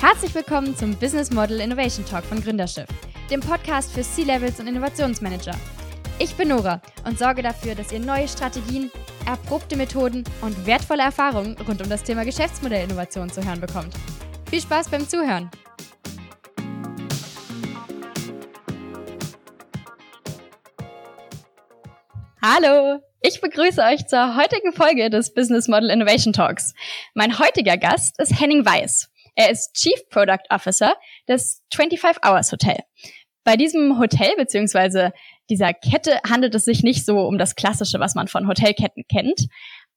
Herzlich willkommen zum Business Model Innovation Talk von Gründerschiff, dem Podcast für C-Levels und Innovationsmanager. Ich bin Nora und sorge dafür, dass ihr neue Strategien, erprobte Methoden und wertvolle Erfahrungen rund um das Thema Geschäftsmodellinnovation zu hören bekommt. Viel Spaß beim Zuhören! Hallo, ich begrüße euch zur heutigen Folge des Business Model Innovation Talks. Mein heutiger Gast ist Henning Weiß. Er ist Chief Product Officer des 25 Hours Hotel. Bei diesem Hotel beziehungsweise dieser Kette handelt es sich nicht so um das Klassische, was man von Hotelketten kennt.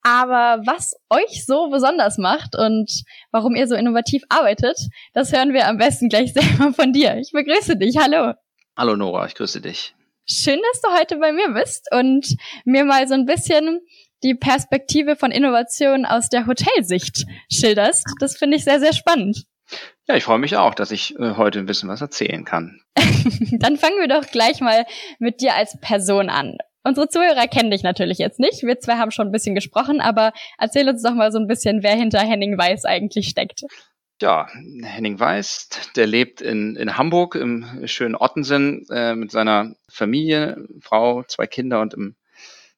Aber was euch so besonders macht und warum ihr so innovativ arbeitet, das hören wir am besten gleich selber von dir. Ich begrüße dich. Hallo. Hallo Nora, ich grüße dich. Schön, dass du heute bei mir bist und mir mal so ein bisschen die Perspektive von Innovation aus der Hotelsicht schilderst. Das finde ich sehr, sehr spannend. Ja, ich freue mich auch, dass ich äh, heute ein bisschen was erzählen kann. Dann fangen wir doch gleich mal mit dir als Person an. Unsere Zuhörer kennen dich natürlich jetzt nicht. Wir zwei haben schon ein bisschen gesprochen, aber erzähl uns doch mal so ein bisschen, wer hinter Henning Weiß eigentlich steckt. Ja, Henning Weiß, der lebt in, in Hamburg im schönen Ottensen äh, mit seiner Familie, Frau, zwei Kinder und im,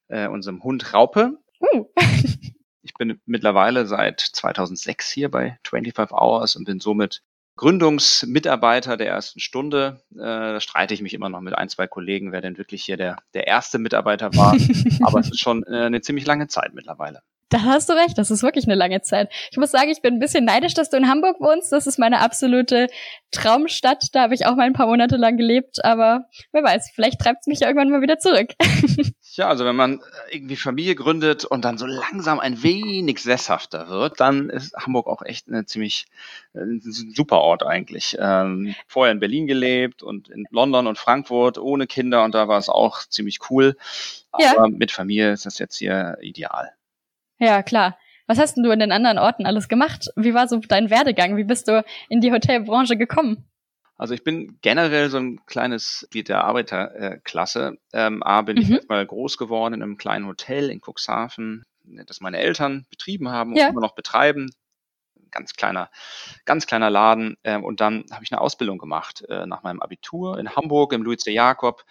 äh, unserem Hund Raupe. Uh. ich bin mittlerweile seit 2006 hier bei 25 Hours und bin somit Gründungsmitarbeiter der ersten Stunde. Äh, da streite ich mich immer noch mit ein, zwei Kollegen, wer denn wirklich hier der, der erste Mitarbeiter war. Aber es ist schon äh, eine ziemlich lange Zeit mittlerweile. Da hast du recht, das ist wirklich eine lange Zeit. Ich muss sagen, ich bin ein bisschen neidisch, dass du in Hamburg wohnst. Das ist meine absolute Traumstadt. Da habe ich auch mal ein paar Monate lang gelebt, aber wer weiß, vielleicht treibt es mich ja irgendwann mal wieder zurück. Ja, also wenn man irgendwie Familie gründet und dann so langsam ein wenig sesshafter wird, dann ist Hamburg auch echt eine ziemlich äh, ein super Ort eigentlich. Ähm, vorher in Berlin gelebt und in London und Frankfurt ohne Kinder und da war es auch ziemlich cool. Aber ja. mit Familie ist das jetzt hier ideal. Ja, klar. Was hast denn du in den anderen Orten alles gemacht? Wie war so dein Werdegang? Wie bist du in die Hotelbranche gekommen? Also ich bin generell so ein kleines Glied der Arbeiterklasse. Ähm, A, bin mhm. ich mal groß geworden in einem kleinen Hotel in Cuxhaven, das meine Eltern betrieben haben und ja. immer noch betreiben. Ganz kleiner, ganz kleiner Laden. Ähm, und dann habe ich eine Ausbildung gemacht äh, nach meinem Abitur in Hamburg im Louis de Jacob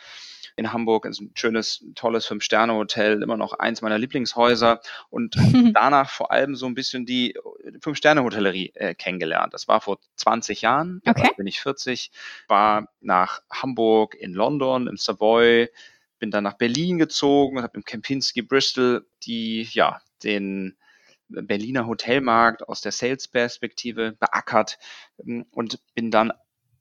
in Hamburg. ist ein schönes, tolles Fünf-Sterne-Hotel, immer noch eins meiner Lieblingshäuser. Und danach vor allem so ein bisschen die Fünf-Sterne-Hotellerie äh, kennengelernt. Das war vor 20 Jahren, okay. bin ich 40, war nach Hamburg, in London, im Savoy, bin dann nach Berlin gezogen und habe im Kempinski Bristol die, ja, den Berliner Hotelmarkt aus der Sales-Perspektive beackert und bin dann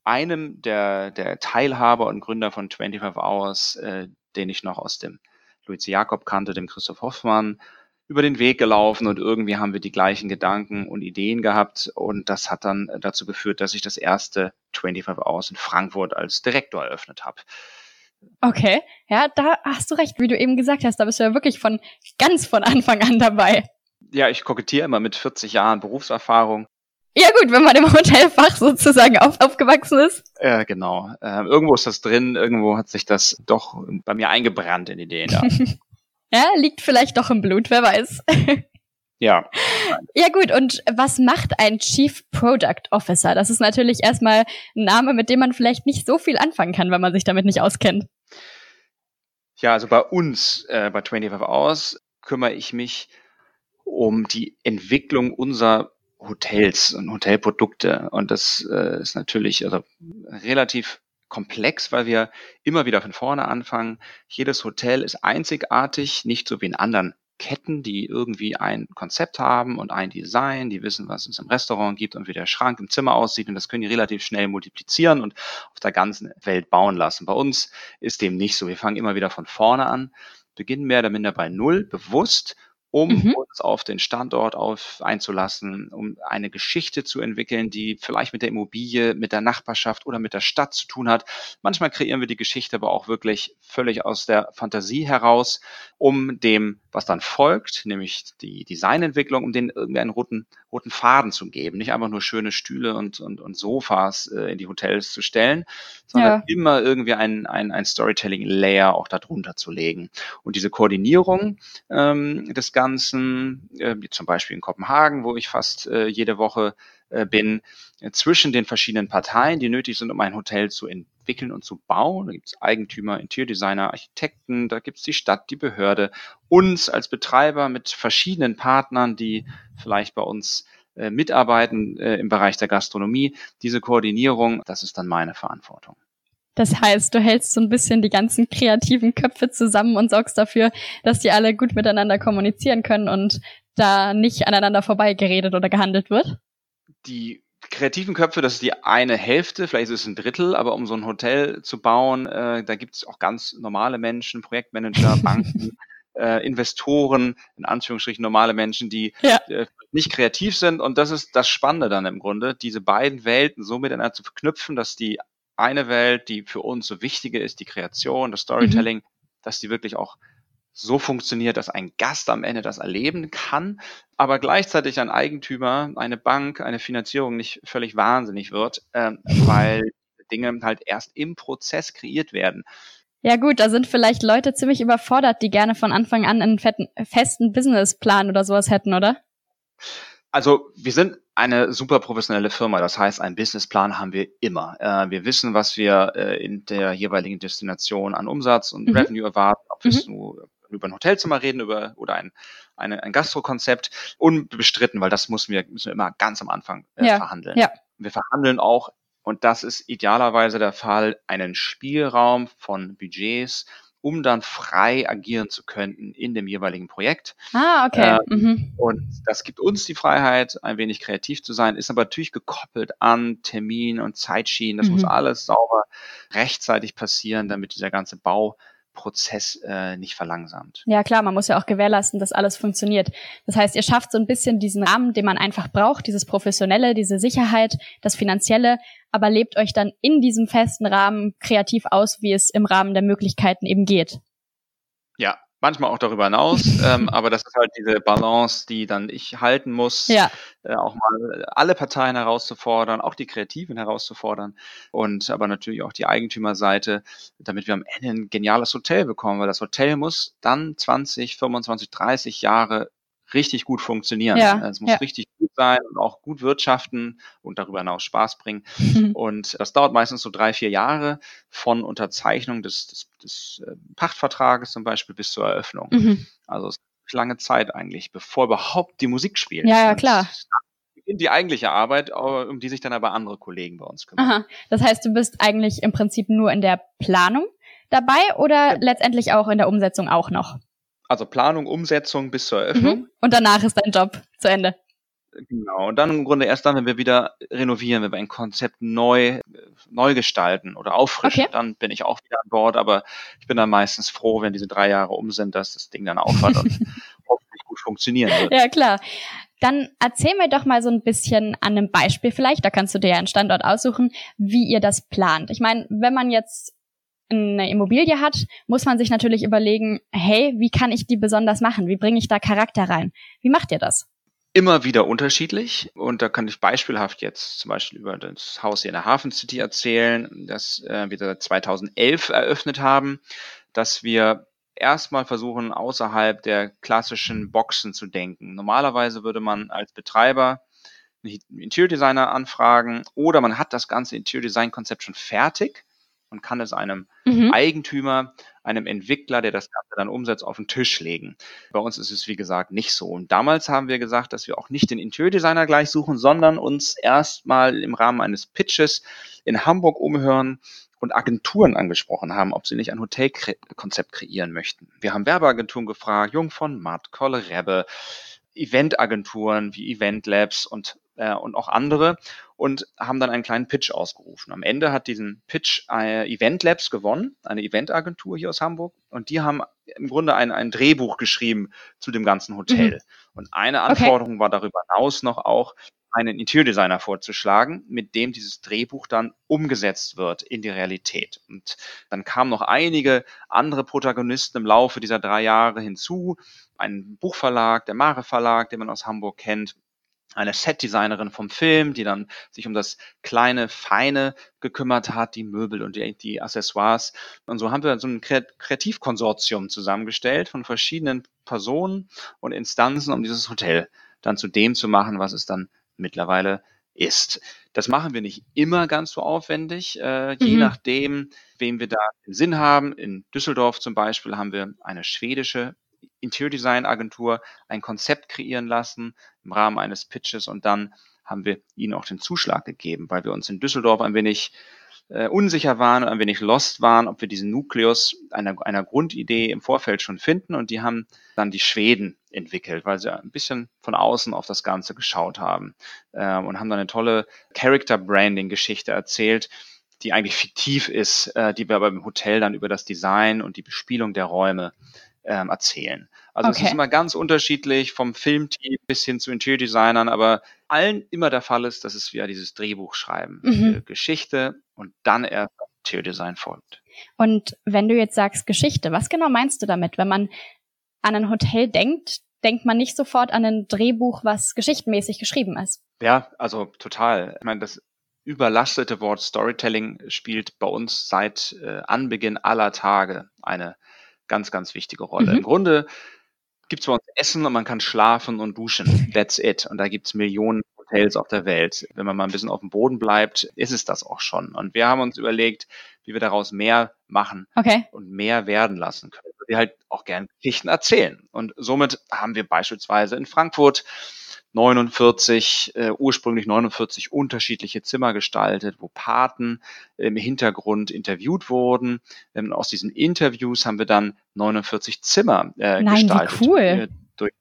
einem der, der Teilhaber und Gründer von 25 Hours, äh, den ich noch aus dem Luiz Jakob kannte, dem Christoph Hoffmann, über den Weg gelaufen und irgendwie haben wir die gleichen Gedanken und Ideen gehabt und das hat dann dazu geführt, dass ich das erste 25 Hours in Frankfurt als Direktor eröffnet habe. Okay, ja, da hast du recht, wie du eben gesagt hast, da bist du ja wirklich von ganz von Anfang an dabei. Ja, ich kokettiere immer mit 40 Jahren Berufserfahrung ja gut, wenn man im Hotelfach sozusagen auf, aufgewachsen ist. Ja, genau. Ähm, irgendwo ist das drin, irgendwo hat sich das doch bei mir eingebrannt in Ideen. Ja. ja, liegt vielleicht doch im Blut, wer weiß. Ja. Ja gut, und was macht ein Chief Product Officer? Das ist natürlich erstmal ein Name, mit dem man vielleicht nicht so viel anfangen kann, wenn man sich damit nicht auskennt. Ja, also bei uns, äh, bei 25 Hours, kümmere ich mich um die Entwicklung unserer Hotels und Hotelprodukte. Und das äh, ist natürlich also relativ komplex, weil wir immer wieder von vorne anfangen. Jedes Hotel ist einzigartig, nicht so wie in anderen Ketten, die irgendwie ein Konzept haben und ein Design, die wissen, was es im Restaurant gibt und wie der Schrank im Zimmer aussieht und das können die relativ schnell multiplizieren und auf der ganzen Welt bauen lassen. Bei uns ist dem nicht so. Wir fangen immer wieder von vorne an, beginnen mehr oder minder bei Null, bewusst um mhm. uns auf den Standort auf einzulassen, um eine Geschichte zu entwickeln, die vielleicht mit der Immobilie, mit der Nachbarschaft oder mit der Stadt zu tun hat. Manchmal kreieren wir die Geschichte aber auch wirklich völlig aus der Fantasie heraus. Um dem, was dann folgt, nämlich die Designentwicklung, um den irgendwie einen roten, roten Faden zu geben. Nicht einfach nur schöne Stühle und, und, und Sofas äh, in die Hotels zu stellen, sondern ja. immer irgendwie ein, ein, ein Storytelling-Layer auch darunter zu legen. Und diese Koordinierung ähm, des Ganzen, äh, wie zum Beispiel in Kopenhagen, wo ich fast äh, jede Woche äh, bin, äh, zwischen den verschiedenen Parteien, die nötig sind, um ein Hotel zu entwickeln und zu bauen. Da gibt es Eigentümer, Interiordesigner, Architekten, da gibt es die Stadt, die Behörde, uns als Betreiber mit verschiedenen Partnern, die vielleicht bei uns äh, mitarbeiten äh, im Bereich der Gastronomie. Diese Koordinierung, das ist dann meine Verantwortung. Das heißt, du hältst so ein bisschen die ganzen kreativen Köpfe zusammen und sorgst dafür, dass die alle gut miteinander kommunizieren können und da nicht aneinander vorbei geredet oder gehandelt wird? die kreativen Köpfe, das ist die eine Hälfte, vielleicht ist es ein Drittel, aber um so ein Hotel zu bauen, äh, da gibt es auch ganz normale Menschen, Projektmanager, Banken, äh, Investoren, in Anführungsstrichen normale Menschen, die ja. äh, nicht kreativ sind. Und das ist das Spannende dann im Grunde, diese beiden Welten so miteinander zu verknüpfen, dass die eine Welt, die für uns so wichtige ist, die Kreation, das Storytelling, mhm. dass die wirklich auch so funktioniert, dass ein Gast am Ende das erleben kann, aber gleichzeitig ein Eigentümer, eine Bank, eine Finanzierung nicht völlig wahnsinnig wird, äh, weil Dinge halt erst im Prozess kreiert werden. Ja gut, da sind vielleicht Leute ziemlich überfordert, die gerne von Anfang an einen fetten, festen Businessplan oder sowas hätten, oder? Also wir sind eine super professionelle Firma. Das heißt, einen Businessplan haben wir immer. Äh, wir wissen, was wir äh, in der jeweiligen Destination an Umsatz und mhm. Revenue erwarten. Ob mhm. wir nur über ein Hotelzimmer reden über, oder ein, eine, ein Gastrokonzept. Unbestritten, weil das müssen wir, müssen wir immer ganz am Anfang äh, ja. verhandeln. Ja. Wir verhandeln auch, und das ist idealerweise der Fall, einen Spielraum von Budgets, um dann frei agieren zu können in dem jeweiligen Projekt. Ah, okay. Ähm, mhm. Und das gibt uns die Freiheit, ein wenig kreativ zu sein, ist aber natürlich gekoppelt an Termin und Zeitschienen. Das mhm. muss alles sauber rechtzeitig passieren, damit dieser ganze Bau Prozess äh, nicht verlangsamt. Ja klar, man muss ja auch gewährleisten, dass alles funktioniert. Das heißt, ihr schafft so ein bisschen diesen Rahmen, den man einfach braucht, dieses Professionelle, diese Sicherheit, das Finanzielle, aber lebt euch dann in diesem festen Rahmen kreativ aus, wie es im Rahmen der Möglichkeiten eben geht. Manchmal auch darüber hinaus, ähm, aber das ist halt diese Balance, die dann ich halten muss, ja. äh, auch mal alle Parteien herauszufordern, auch die Kreativen herauszufordern und aber natürlich auch die Eigentümerseite, damit wir am Ende ein geniales Hotel bekommen, weil das Hotel muss dann 20, 25, 30 Jahre richtig gut funktionieren. Ja, es muss ja. richtig gut sein und auch gut wirtschaften und darüber hinaus Spaß bringen. Mhm. Und das dauert meistens so drei, vier Jahre von Unterzeichnung des, des, des äh, Pachtvertrages zum Beispiel bis zur Eröffnung. Mhm. Also es ist lange Zeit eigentlich, bevor überhaupt die Musik spielt. Ja, ja, klar. In die eigentliche Arbeit, um die sich dann aber andere Kollegen bei uns kümmern. Aha. Das heißt, du bist eigentlich im Prinzip nur in der Planung dabei oder ja. letztendlich auch in der Umsetzung auch noch? Also Planung, Umsetzung bis zur Eröffnung. Mhm. Und danach ist dein Job zu Ende. Genau. Und dann im Grunde erst dann, wenn wir wieder renovieren, wenn wir ein Konzept neu, neu gestalten oder auffrischen, okay. dann bin ich auch wieder an Bord. Aber ich bin dann meistens froh, wenn diese drei Jahre um sind, dass das Ding dann aufhört und hoffentlich gut funktionieren wird. Ja, klar. Dann erzähl mir doch mal so ein bisschen an einem Beispiel vielleicht, da kannst du dir ja einen Standort aussuchen, wie ihr das plant. Ich meine, wenn man jetzt eine Immobilie hat, muss man sich natürlich überlegen, hey, wie kann ich die besonders machen? Wie bringe ich da Charakter rein? Wie macht ihr das? Immer wieder unterschiedlich und da kann ich beispielhaft jetzt zum Beispiel über das Haus hier in der Hafen City erzählen, das äh, wir 2011 eröffnet haben, dass wir erstmal versuchen, außerhalb der klassischen Boxen zu denken. Normalerweise würde man als Betreiber einen Interior Designer anfragen oder man hat das ganze Interior Design Konzept schon fertig und kann es einem mhm. Eigentümer, einem Entwickler, der das Ganze dann umsetzt, auf den Tisch legen. Bei uns ist es, wie gesagt, nicht so. Und damals haben wir gesagt, dass wir auch nicht den Interior-Designer gleich suchen, sondern uns erstmal im Rahmen eines Pitches in Hamburg umhören und Agenturen angesprochen haben, ob sie nicht ein Hotelkonzept kreieren möchten. Wir haben Werbeagenturen gefragt, Jung von Matt, Kolle Rebbe, Eventagenturen wie Event Labs und, äh, und auch andere und haben dann einen kleinen Pitch ausgerufen. Am Ende hat diesen Pitch äh, Event Labs gewonnen, eine Eventagentur hier aus Hamburg und die haben im Grunde ein, ein Drehbuch geschrieben zu dem ganzen Hotel. Mhm. Und eine Anforderung okay. war darüber hinaus noch auch, einen Interior-Designer vorzuschlagen, mit dem dieses Drehbuch dann umgesetzt wird in die Realität. Und dann kamen noch einige andere Protagonisten im Laufe dieser drei Jahre hinzu. Ein Buchverlag, der Mare Verlag, den man aus Hamburg kennt, eine Setdesignerin vom Film, die dann sich um das kleine, feine gekümmert hat, die Möbel und die, die Accessoires. Und so haben wir so ein Kreativkonsortium zusammengestellt von verschiedenen Personen und Instanzen, um dieses Hotel dann zu dem zu machen, was es dann mittlerweile ist. Das machen wir nicht immer ganz so aufwendig, äh, je mhm. nachdem, wem wir da im Sinn haben. In Düsseldorf zum Beispiel haben wir eine schwedische Interior Design Agentur ein Konzept kreieren lassen im Rahmen eines Pitches und dann haben wir ihnen auch den Zuschlag gegeben, weil wir uns in Düsseldorf ein wenig äh, unsicher waren und ein wenig lost waren, ob wir diesen Nukleus einer, einer Grundidee im Vorfeld schon finden. Und die haben dann die Schweden entwickelt, weil sie ein bisschen von außen auf das Ganze geschaut haben äh, und haben dann eine tolle Character-Branding-Geschichte erzählt, die eigentlich fiktiv ist, äh, die wir aber im Hotel dann über das Design und die Bespielung der Räume ähm, erzählen. Also okay. es ist immer ganz unterschiedlich vom Filmteam bis hin zu Interior-Designern, aber allen immer der Fall ist, dass es wieder dieses Drehbuch schreiben, mhm. Geschichte und dann erst Interior-Design folgt. Und wenn du jetzt sagst Geschichte, was genau meinst du damit? Wenn man an ein Hotel denkt, denkt man nicht sofort an ein Drehbuch, was geschichtenmäßig geschrieben ist. Ja, also total. Ich meine, das überlastete Wort Storytelling spielt bei uns seit äh, Anbeginn aller Tage eine ganz, ganz wichtige Rolle. Mhm. Im Grunde gibt es bei uns Essen und man kann schlafen und duschen. That's it. Und da gibt es Millionen Hotels auf der Welt. Wenn man mal ein bisschen auf dem Boden bleibt, ist es das auch schon. Und wir haben uns überlegt, wie wir daraus mehr machen okay. und mehr werden lassen können. Wir halt auch gern Geschichten erzählen. Und somit haben wir beispielsweise in Frankfurt 49, äh, ursprünglich 49 unterschiedliche Zimmer gestaltet, wo Paten im Hintergrund interviewt wurden. Ähm, aus diesen Interviews haben wir dann 49 Zimmer äh, Nein, gestaltet. Wie cool. Äh, durch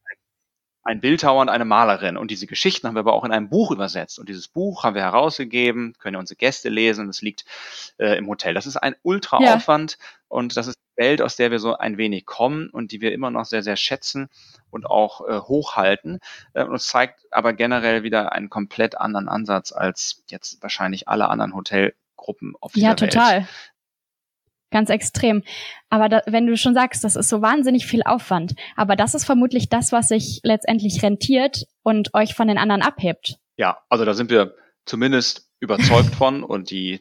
ein Bildhauer und eine Malerin. Und diese Geschichten haben wir aber auch in einem Buch übersetzt. Und dieses Buch haben wir herausgegeben, können unsere Gäste lesen. Es liegt äh, im Hotel. Das ist ein Ultraaufwand ja. und das ist Welt, aus der wir so ein wenig kommen und die wir immer noch sehr, sehr schätzen und auch äh, hochhalten. Äh, und es zeigt aber generell wieder einen komplett anderen Ansatz als jetzt wahrscheinlich alle anderen Hotelgruppen auf dieser Welt. Ja, total. Ganz extrem. Aber da, wenn du schon sagst, das ist so wahnsinnig viel Aufwand, aber das ist vermutlich das, was sich letztendlich rentiert und euch von den anderen abhebt. Ja, also da sind wir zumindest überzeugt von und die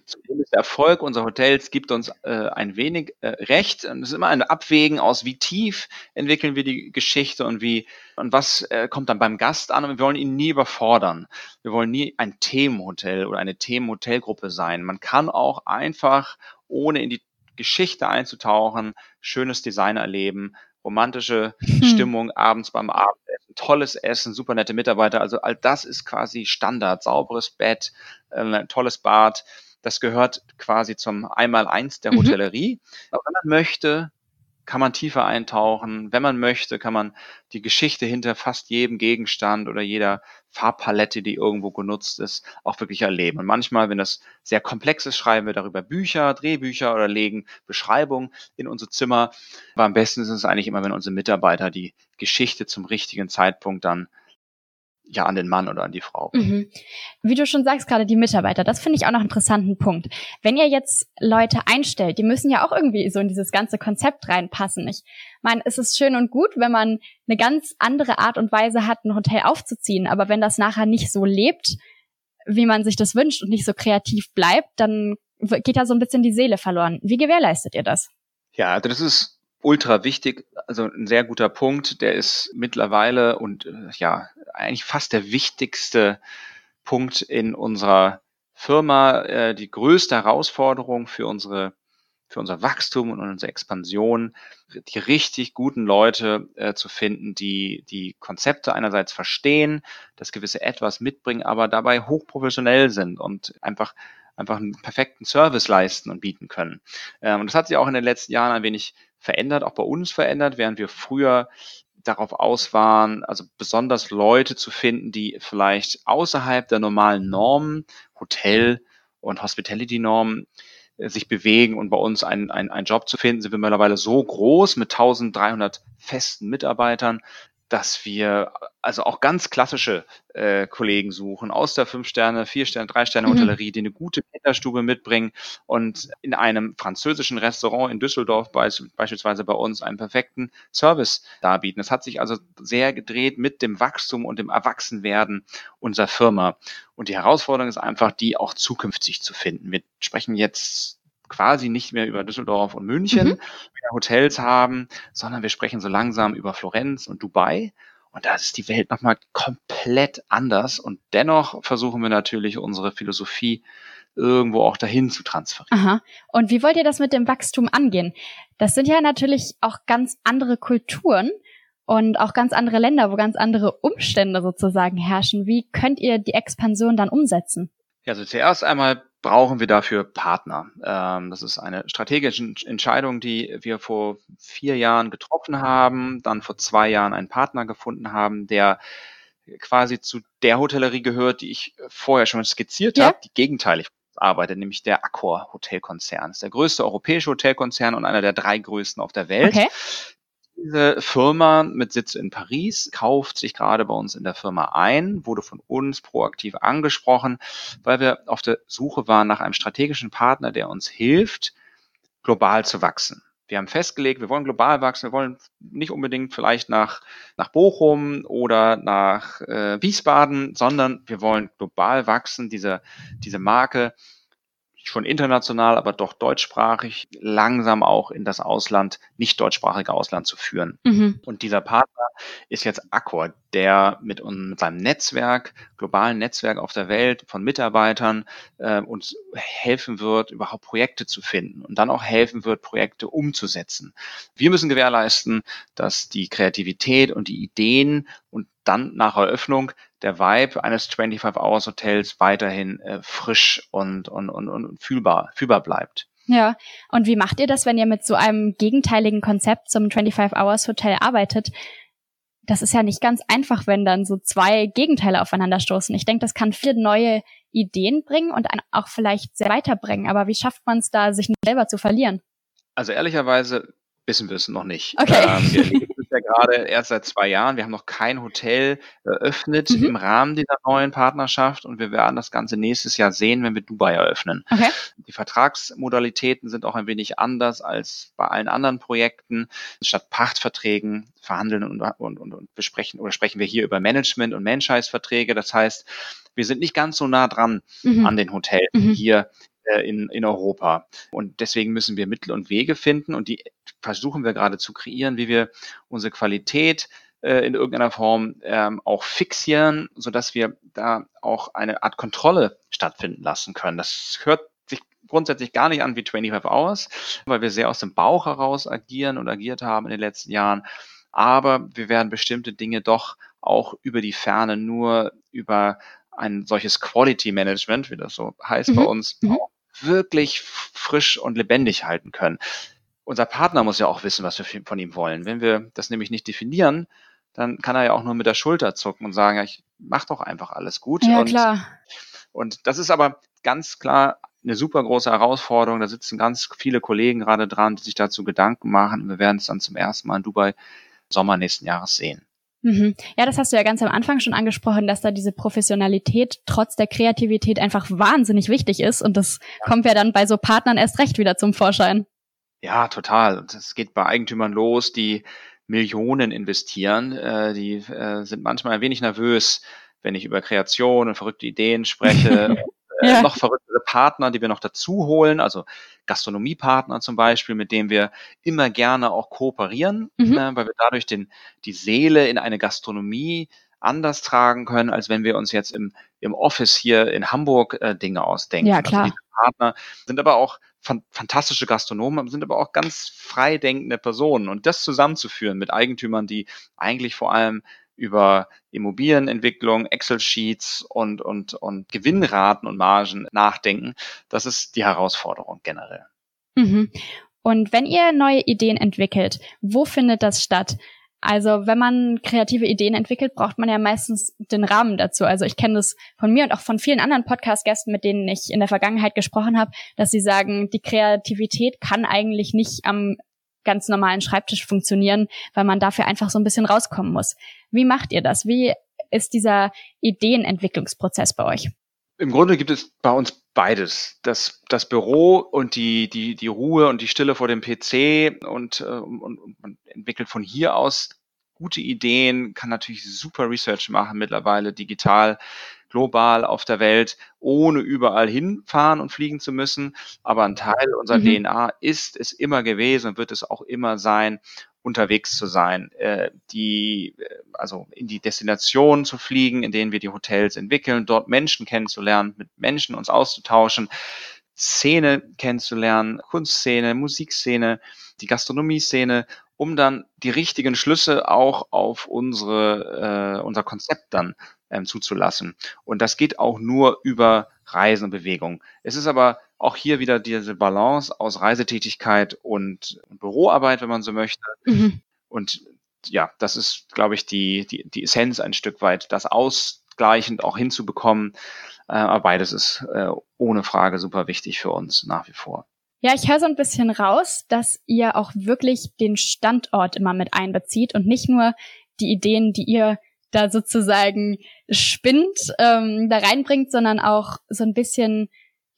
der Erfolg unserer Hotels gibt uns äh, ein wenig äh, recht. Und es ist immer ein Abwägen aus, wie tief entwickeln wir die Geschichte und wie und was äh, kommt dann beim Gast an. Und wir wollen ihn nie überfordern. Wir wollen nie ein Themenhotel oder eine Themenhotelgruppe sein. Man kann auch einfach, ohne in die Geschichte einzutauchen, schönes Design erleben, romantische hm. Stimmung abends beim Abendessen, tolles Essen, super nette Mitarbeiter. Also all das ist quasi Standard. Sauberes Bett, äh, tolles Bad. Das gehört quasi zum Einmaleins der mhm. Hotellerie. Aber wenn man möchte, kann man tiefer eintauchen. Wenn man möchte, kann man die Geschichte hinter fast jedem Gegenstand oder jeder Farbpalette, die irgendwo genutzt ist, auch wirklich erleben. Und manchmal, wenn das sehr komplex ist, schreiben wir darüber Bücher, Drehbücher oder legen Beschreibungen in unsere Zimmer. Aber am besten ist es eigentlich immer, wenn unsere Mitarbeiter die Geschichte zum richtigen Zeitpunkt dann ja an den Mann oder an die Frau. Mhm. Wie du schon sagst, gerade die Mitarbeiter, das finde ich auch noch einen interessanten Punkt. Wenn ihr jetzt Leute einstellt, die müssen ja auch irgendwie so in dieses ganze Konzept reinpassen. Ich meine, es ist schön und gut, wenn man eine ganz andere Art und Weise hat, ein Hotel aufzuziehen, aber wenn das nachher nicht so lebt, wie man sich das wünscht und nicht so kreativ bleibt, dann geht da so ein bisschen die Seele verloren. Wie gewährleistet ihr das? Ja, das ist ultra wichtig, also ein sehr guter Punkt, der ist mittlerweile und äh, ja, eigentlich fast der wichtigste Punkt in unserer Firma, äh, die größte Herausforderung für unsere für unser Wachstum und unsere Expansion, die richtig guten Leute äh, zu finden, die die Konzepte einerseits verstehen, das gewisse etwas mitbringen, aber dabei hochprofessionell sind und einfach einfach einen perfekten Service leisten und bieten können. Ähm, und das hat sich auch in den letzten Jahren ein wenig verändert, auch bei uns verändert, während wir früher darauf aus waren, also besonders Leute zu finden, die vielleicht außerhalb der normalen Normen, Hotel- und Hospitality-Normen, äh, sich bewegen und bei uns einen, einen, einen Job zu finden, sind wir mittlerweile so groß mit 1300 festen Mitarbeitern, dass wir also auch ganz klassische äh, Kollegen suchen aus der Fünf-Sterne, Vier-Sterne, Drei-Sterne-Hotellerie, mhm. die eine gute Kinderstube mitbringen und in einem französischen Restaurant in Düsseldorf beisp beispielsweise bei uns einen perfekten Service darbieten. Das hat sich also sehr gedreht mit dem Wachstum und dem Erwachsenwerden unserer Firma. Und die Herausforderung ist einfach, die auch zukünftig zu finden. Wir sprechen jetzt quasi nicht mehr über Düsseldorf und München, mhm. Hotels haben, sondern wir sprechen so langsam über Florenz und Dubai. Und da ist die Welt nochmal komplett anders. Und dennoch versuchen wir natürlich unsere Philosophie irgendwo auch dahin zu transferieren. Aha. Und wie wollt ihr das mit dem Wachstum angehen? Das sind ja natürlich auch ganz andere Kulturen und auch ganz andere Länder, wo ganz andere Umstände sozusagen herrschen. Wie könnt ihr die Expansion dann umsetzen? Ja, also zuerst einmal brauchen wir dafür Partner. Ähm, das ist eine strategische Entscheidung, die wir vor vier Jahren getroffen haben, dann vor zwei Jahren einen Partner gefunden haben, der quasi zu der Hotellerie gehört, die ich vorher schon skizziert ja. habe, die gegenteilig arbeitet, nämlich der Accor Hotelkonzern. Das ist der größte europäische Hotelkonzern und einer der drei größten auf der Welt. Okay. Diese Firma mit Sitz in Paris kauft sich gerade bei uns in der Firma ein, wurde von uns proaktiv angesprochen, weil wir auf der Suche waren nach einem strategischen Partner, der uns hilft, global zu wachsen. Wir haben festgelegt, wir wollen global wachsen, wir wollen nicht unbedingt vielleicht nach, nach Bochum oder nach äh, Wiesbaden, sondern wir wollen global wachsen, diese, diese Marke schon international, aber doch deutschsprachig, langsam auch in das Ausland, nicht deutschsprachige Ausland zu führen. Mhm. Und dieser Partner ist jetzt Accor, der mit, mit seinem Netzwerk, globalen Netzwerk auf der Welt von Mitarbeitern äh, uns helfen wird, überhaupt Projekte zu finden und dann auch helfen wird, Projekte umzusetzen. Wir müssen gewährleisten, dass die Kreativität und die Ideen und dann nach Eröffnung der Vibe eines 25-Hours-Hotels weiterhin äh, frisch und, und, und, und fühlbar, fühlbar bleibt. Ja, und wie macht ihr das, wenn ihr mit so einem gegenteiligen Konzept zum 25-Hours-Hotel arbeitet? Das ist ja nicht ganz einfach, wenn dann so zwei Gegenteile aufeinanderstoßen. Ich denke, das kann viele neue Ideen bringen und auch vielleicht sehr weiterbringen. Aber wie schafft man es da, sich nicht selber zu verlieren? Also ehrlicherweise wissen wir es noch nicht. Okay. Ähm, ja gerade erst seit zwei Jahren. Wir haben noch kein Hotel eröffnet mhm. im Rahmen dieser neuen Partnerschaft und wir werden das Ganze nächstes Jahr sehen, wenn wir Dubai eröffnen. Okay. Die Vertragsmodalitäten sind auch ein wenig anders als bei allen anderen Projekten. Statt Pachtverträgen verhandeln und, und, und, und besprechen oder sprechen wir hier über Management- und Menschheitsverträge. Das heißt, wir sind nicht ganz so nah dran mhm. an den Hotels mhm. hier äh, in, in Europa. Und deswegen müssen wir Mittel und Wege finden und die versuchen wir gerade zu kreieren, wie wir unsere Qualität äh, in irgendeiner Form ähm, auch fixieren, so dass wir da auch eine Art Kontrolle stattfinden lassen können. Das hört sich grundsätzlich gar nicht an wie 25 Hours, weil wir sehr aus dem Bauch heraus agieren und agiert haben in den letzten Jahren. Aber wir werden bestimmte Dinge doch auch über die Ferne nur über ein solches Quality Management, wie das so heißt mhm. bei uns, mhm wirklich frisch und lebendig halten können. Unser Partner muss ja auch wissen, was wir von ihm wollen. Wenn wir das nämlich nicht definieren, dann kann er ja auch nur mit der Schulter zucken und sagen, ja, ich mach doch einfach alles gut. Ja, und, klar. Und das ist aber ganz klar eine super große Herausforderung. Da sitzen ganz viele Kollegen gerade dran, die sich dazu Gedanken machen. Wir werden es dann zum ersten Mal in Dubai Sommer nächsten Jahres sehen. Mhm. Ja, das hast du ja ganz am Anfang schon angesprochen, dass da diese Professionalität trotz der Kreativität einfach wahnsinnig wichtig ist und das ja. kommt ja dann bei so Partnern erst recht wieder zum Vorschein. Ja, total. Das geht bei Eigentümern los, die Millionen investieren. Äh, die äh, sind manchmal ein wenig nervös, wenn ich über Kreation und verrückte Ideen spreche. äh, ja. noch verrücktere Partner, die wir noch dazu holen, also Gastronomiepartner zum Beispiel, mit denen wir immer gerne auch kooperieren, mhm. äh, weil wir dadurch den, die Seele in eine Gastronomie anders tragen können, als wenn wir uns jetzt im, im Office hier in Hamburg äh, Dinge ausdenken. Ja, also klar. Also Partner sind aber auch fantastische Gastronomen, sind aber auch ganz frei denkende Personen. Und das zusammenzuführen mit Eigentümern, die eigentlich vor allem über Immobilienentwicklung, Excel-Sheets und, und, und Gewinnraten und Margen nachdenken. Das ist die Herausforderung generell. Mhm. Und wenn ihr neue Ideen entwickelt, wo findet das statt? Also wenn man kreative Ideen entwickelt, braucht man ja meistens den Rahmen dazu. Also ich kenne das von mir und auch von vielen anderen Podcast-Gästen, mit denen ich in der Vergangenheit gesprochen habe, dass sie sagen, die Kreativität kann eigentlich nicht am ganz normalen Schreibtisch funktionieren, weil man dafür einfach so ein bisschen rauskommen muss. Wie macht ihr das? Wie ist dieser Ideenentwicklungsprozess bei euch? Im Grunde gibt es bei uns beides. Das, das Büro und die, die, die Ruhe und die Stille vor dem PC und, äh, und, und man entwickelt von hier aus gute Ideen, kann natürlich super Research machen mittlerweile digital, global auf der Welt, ohne überall hinfahren und fliegen zu müssen. Aber ein Teil unserer mhm. DNA ist es immer gewesen und wird es auch immer sein, unterwegs zu sein, äh, die, äh, also in die Destination zu fliegen, in denen wir die Hotels entwickeln, dort Menschen kennenzulernen, mit Menschen uns auszutauschen, Szene kennenzulernen, Kunstszene, Musikszene, die Gastronomie-Szene, um dann die richtigen Schlüsse auch auf unsere, äh, unser Konzept dann ähm, zuzulassen. Und das geht auch nur über Reisen und Bewegung. Es ist aber auch hier wieder diese Balance aus Reisetätigkeit und Büroarbeit, wenn man so möchte. Mhm. Und ja, das ist, glaube ich, die, die, die Essenz ein Stück weit, das ausgleichend auch hinzubekommen. Äh, aber beides ist äh, ohne Frage super wichtig für uns nach wie vor. Ja, ich höre so ein bisschen raus, dass ihr auch wirklich den Standort immer mit einbezieht und nicht nur die Ideen, die ihr da sozusagen spinnt, ähm, da reinbringt, sondern auch so ein bisschen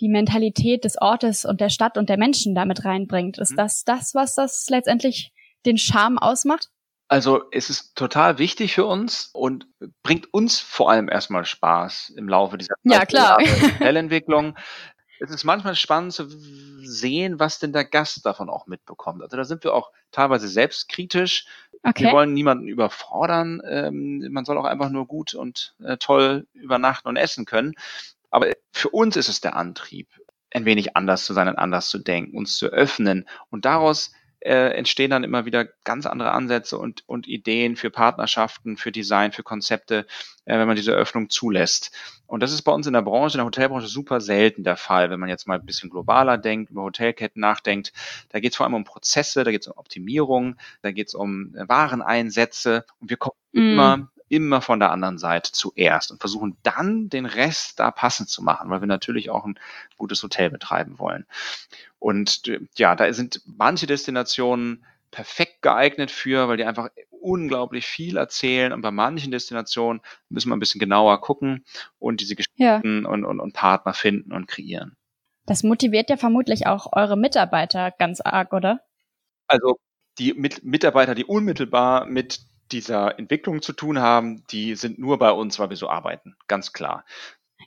die Mentalität des Ortes und der Stadt und der Menschen damit reinbringt. Ist mhm. das das, was das letztendlich den Charme ausmacht? Also es ist total wichtig für uns und bringt uns vor allem erstmal Spaß im Laufe dieser ja, klar. Hotelentwicklung. es ist manchmal spannend zu sehen, was denn der Gast davon auch mitbekommt. Also da sind wir auch teilweise selbstkritisch. Okay. Wir wollen niemanden überfordern. Ähm, man soll auch einfach nur gut und äh, toll übernachten und essen können. Aber für uns ist es der Antrieb, ein wenig anders zu sein und anders zu denken, uns zu öffnen. Und daraus äh, entstehen dann immer wieder ganz andere Ansätze und, und Ideen für Partnerschaften, für Design, für Konzepte, äh, wenn man diese Öffnung zulässt. Und das ist bei uns in der Branche, in der Hotelbranche super selten der Fall, wenn man jetzt mal ein bisschen globaler denkt, über Hotelketten nachdenkt. Da geht es vor allem um Prozesse, da geht es um Optimierung, da geht es um äh, Wareneinsätze und wir kommen mm. immer immer von der anderen Seite zuerst und versuchen dann den Rest da passend zu machen, weil wir natürlich auch ein gutes Hotel betreiben wollen. Und ja, da sind manche Destinationen perfekt geeignet für, weil die einfach unglaublich viel erzählen. Und bei manchen Destinationen müssen wir ein bisschen genauer gucken und diese Geschichten ja. und, und, und Partner finden und kreieren. Das motiviert ja vermutlich auch eure Mitarbeiter ganz arg, oder? Also die Mit Mitarbeiter, die unmittelbar mit dieser Entwicklung zu tun haben, die sind nur bei uns, weil wir so arbeiten, ganz klar.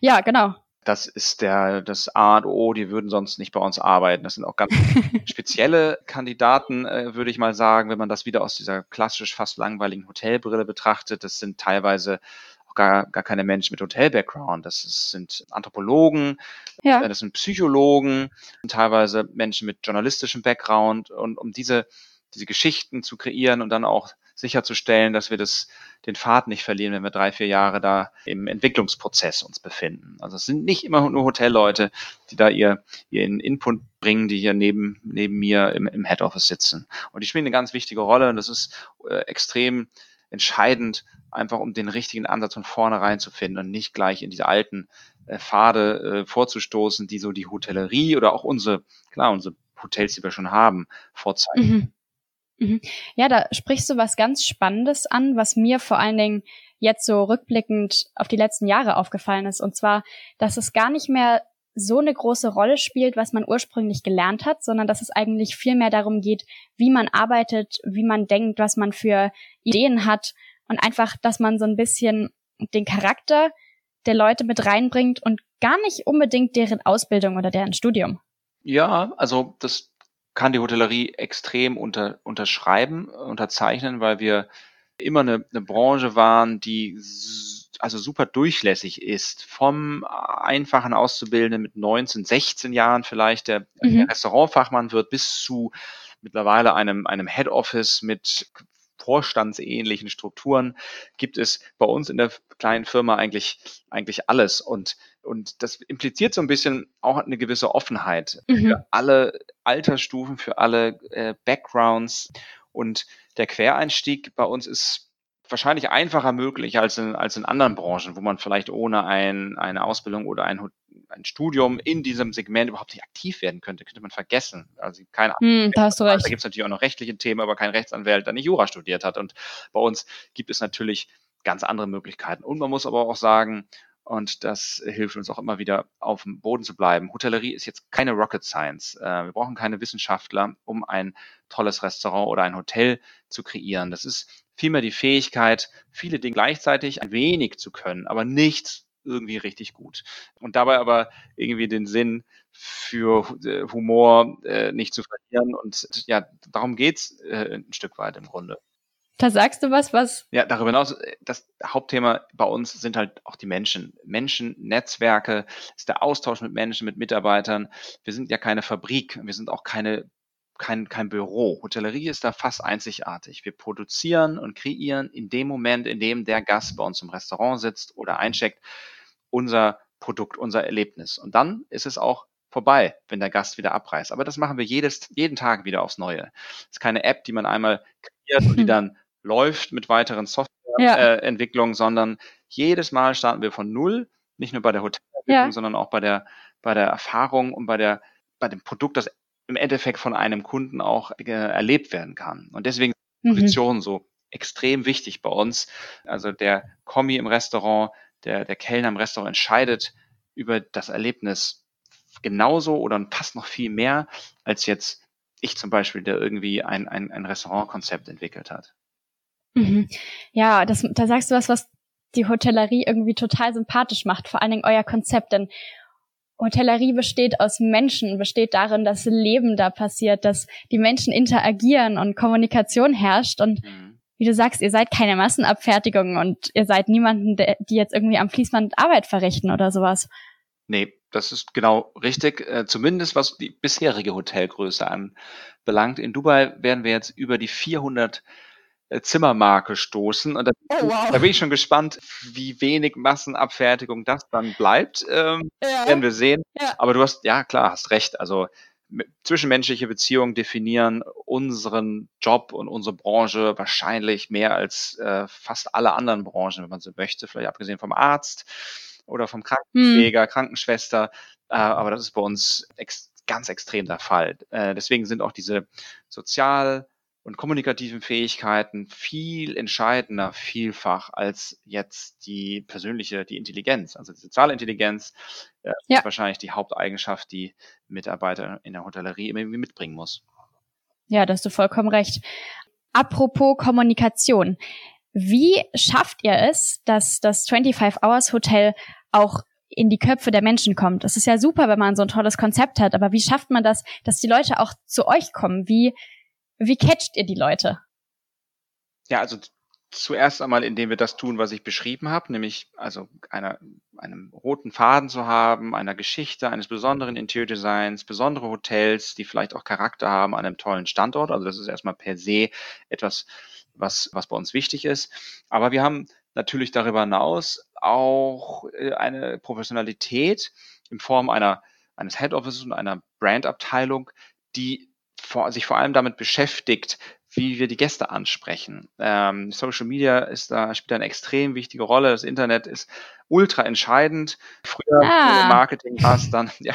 Ja, genau. Das ist der, das A und O, die würden sonst nicht bei uns arbeiten. Das sind auch ganz spezielle Kandidaten, äh, würde ich mal sagen, wenn man das wieder aus dieser klassisch fast langweiligen Hotelbrille betrachtet. Das sind teilweise auch gar, gar keine Menschen mit Hotel-Background. Das ist, sind Anthropologen, ja. Äh, das sind Psychologen, teilweise Menschen mit journalistischem Background. Und um diese, diese Geschichten zu kreieren und dann auch sicherzustellen, dass wir das, den Pfad nicht verlieren, wenn wir drei, vier Jahre da im Entwicklungsprozess uns befinden. Also es sind nicht immer nur Hotelleute, die da ihr, ihren Input bringen, die hier neben, neben mir im, im Head Office sitzen. Und die spielen eine ganz wichtige Rolle und das ist äh, extrem entscheidend, einfach um den richtigen Ansatz von vornherein zu finden und nicht gleich in diese alten äh, Pfade äh, vorzustoßen, die so die Hotellerie oder auch unsere, klar, unsere Hotels, die wir schon haben, vorzeigen. Mhm. Mhm. Ja, da sprichst du was ganz Spannendes an, was mir vor allen Dingen jetzt so rückblickend auf die letzten Jahre aufgefallen ist. Und zwar, dass es gar nicht mehr so eine große Rolle spielt, was man ursprünglich gelernt hat, sondern dass es eigentlich viel mehr darum geht, wie man arbeitet, wie man denkt, was man für Ideen hat und einfach, dass man so ein bisschen den Charakter der Leute mit reinbringt und gar nicht unbedingt deren Ausbildung oder deren Studium. Ja, also das kann die Hotellerie extrem unter, unterschreiben, unterzeichnen, weil wir immer eine, eine Branche waren, die also super durchlässig ist. Vom einfachen Auszubildenden mit 19, 16 Jahren vielleicht, der, mhm. der Restaurantfachmann wird, bis zu mittlerweile einem, einem Head Office mit vorstandsähnlichen Strukturen gibt es bei uns in der kleinen Firma eigentlich, eigentlich alles. Und, und das impliziert so ein bisschen auch eine gewisse Offenheit mhm. für alle Altersstufen, für alle äh, Backgrounds. Und der Quereinstieg bei uns ist wahrscheinlich einfacher möglich als in, als in anderen Branchen, wo man vielleicht ohne ein, eine Ausbildung oder ein ein Studium in diesem Segment überhaupt nicht aktiv werden könnte, könnte man vergessen. Also keine Hm, da hast du recht. Da gibt es natürlich auch noch rechtliche Themen, aber kein Rechtsanwalt, der nicht Jura studiert hat. Und bei uns gibt es natürlich ganz andere Möglichkeiten. Und man muss aber auch sagen, und das hilft uns auch immer wieder auf dem Boden zu bleiben. Hotellerie ist jetzt keine Rocket Science. Äh, wir brauchen keine Wissenschaftler, um ein tolles Restaurant oder ein Hotel zu kreieren. Das ist vielmehr die Fähigkeit, viele Dinge gleichzeitig ein wenig zu können, aber nichts irgendwie richtig gut. Und dabei aber irgendwie den Sinn für äh, Humor äh, nicht zu verlieren. Und ja, darum geht's äh, ein Stück weit im Grunde. Da sagst du was, was? Ja, darüber hinaus, äh, das Hauptthema bei uns sind halt auch die Menschen. Menschen, Netzwerke, ist der Austausch mit Menschen, mit Mitarbeitern. Wir sind ja keine Fabrik, wir sind auch keine kein, kein Büro. Hotellerie ist da fast einzigartig. Wir produzieren und kreieren in dem Moment, in dem der Gast bei uns im Restaurant sitzt oder eincheckt, unser Produkt, unser Erlebnis. Und dann ist es auch vorbei, wenn der Gast wieder abreist. Aber das machen wir jedes, jeden Tag wieder aufs Neue. Es ist keine App, die man einmal kreiert und die dann läuft mit weiteren Softwareentwicklungen, ja. äh, sondern jedes Mal starten wir von Null, nicht nur bei der Hotelentwicklung, ja. sondern auch bei der, bei der Erfahrung und bei der, bei dem Produkt, das im Endeffekt von einem Kunden auch äh, erlebt werden kann. Und deswegen ist Position mhm. so extrem wichtig bei uns. Also der Kommi im Restaurant, der, der Kellner im Restaurant entscheidet über das Erlebnis genauso oder fast noch viel mehr als jetzt ich zum Beispiel, der irgendwie ein, ein, ein Restaurantkonzept entwickelt hat. Mhm. Ja, das, da sagst du was, was die Hotellerie irgendwie total sympathisch macht, vor allen Dingen euer Konzept, denn Hotellerie besteht aus Menschen, besteht darin, dass Leben da passiert, dass die Menschen interagieren und Kommunikation herrscht und mhm. wie du sagst, ihr seid keine Massenabfertigung und ihr seid niemanden, die jetzt irgendwie am Fließband Arbeit verrichten oder sowas. Nee, das ist genau richtig, äh, zumindest was die bisherige Hotelgröße anbelangt. In Dubai werden wir jetzt über die 400 äh, Zimmermarke stoßen. Und da, oh, wow. da, bin ich schon gespannt, wie wenig Massenabfertigung das dann bleibt. Ähm, ja. Werden wir sehen. Ja. Aber du hast, ja klar, hast recht. Also zwischenmenschliche Beziehungen definieren unseren Job und unsere Branche wahrscheinlich mehr als äh, fast alle anderen Branchen, wenn man so möchte, vielleicht abgesehen vom Arzt oder vom Krankenpfleger, hm. Krankenschwester. Äh, aber das ist bei uns ex ganz extrem der Fall. Äh, deswegen sind auch diese sozial und kommunikativen Fähigkeiten viel entscheidender vielfach als jetzt die persönliche, die Intelligenz. Also die soziale Intelligenz äh, ja. ist wahrscheinlich die Haupteigenschaft, die Mitarbeiter in der Hotellerie immer irgendwie mitbringen muss. Ja, da hast du vollkommen recht. Apropos Kommunikation. Wie schafft ihr es, dass das 25 Hours Hotel auch in die Köpfe der Menschen kommt. Es ist ja super, wenn man so ein tolles Konzept hat, aber wie schafft man das, dass die Leute auch zu euch kommen? Wie wie catcht ihr die Leute? Ja, also zuerst einmal, indem wir das tun, was ich beschrieben habe, nämlich also einer, einem roten Faden zu haben, einer Geschichte, eines besonderen Interior Designs, besondere Hotels, die vielleicht auch Charakter haben an einem tollen Standort. Also das ist erstmal per se etwas, was, was bei uns wichtig ist. Aber wir haben natürlich darüber hinaus auch äh, eine Professionalität in Form einer, eines Head Offices und einer Brandabteilung, die vor, sich vor allem damit beschäftigt, wie wir die Gäste ansprechen. Ähm, Social Media ist da, spielt eine extrem wichtige Rolle. Das Internet ist ultra entscheidend. Früher ah. im Marketing war es dann, ja,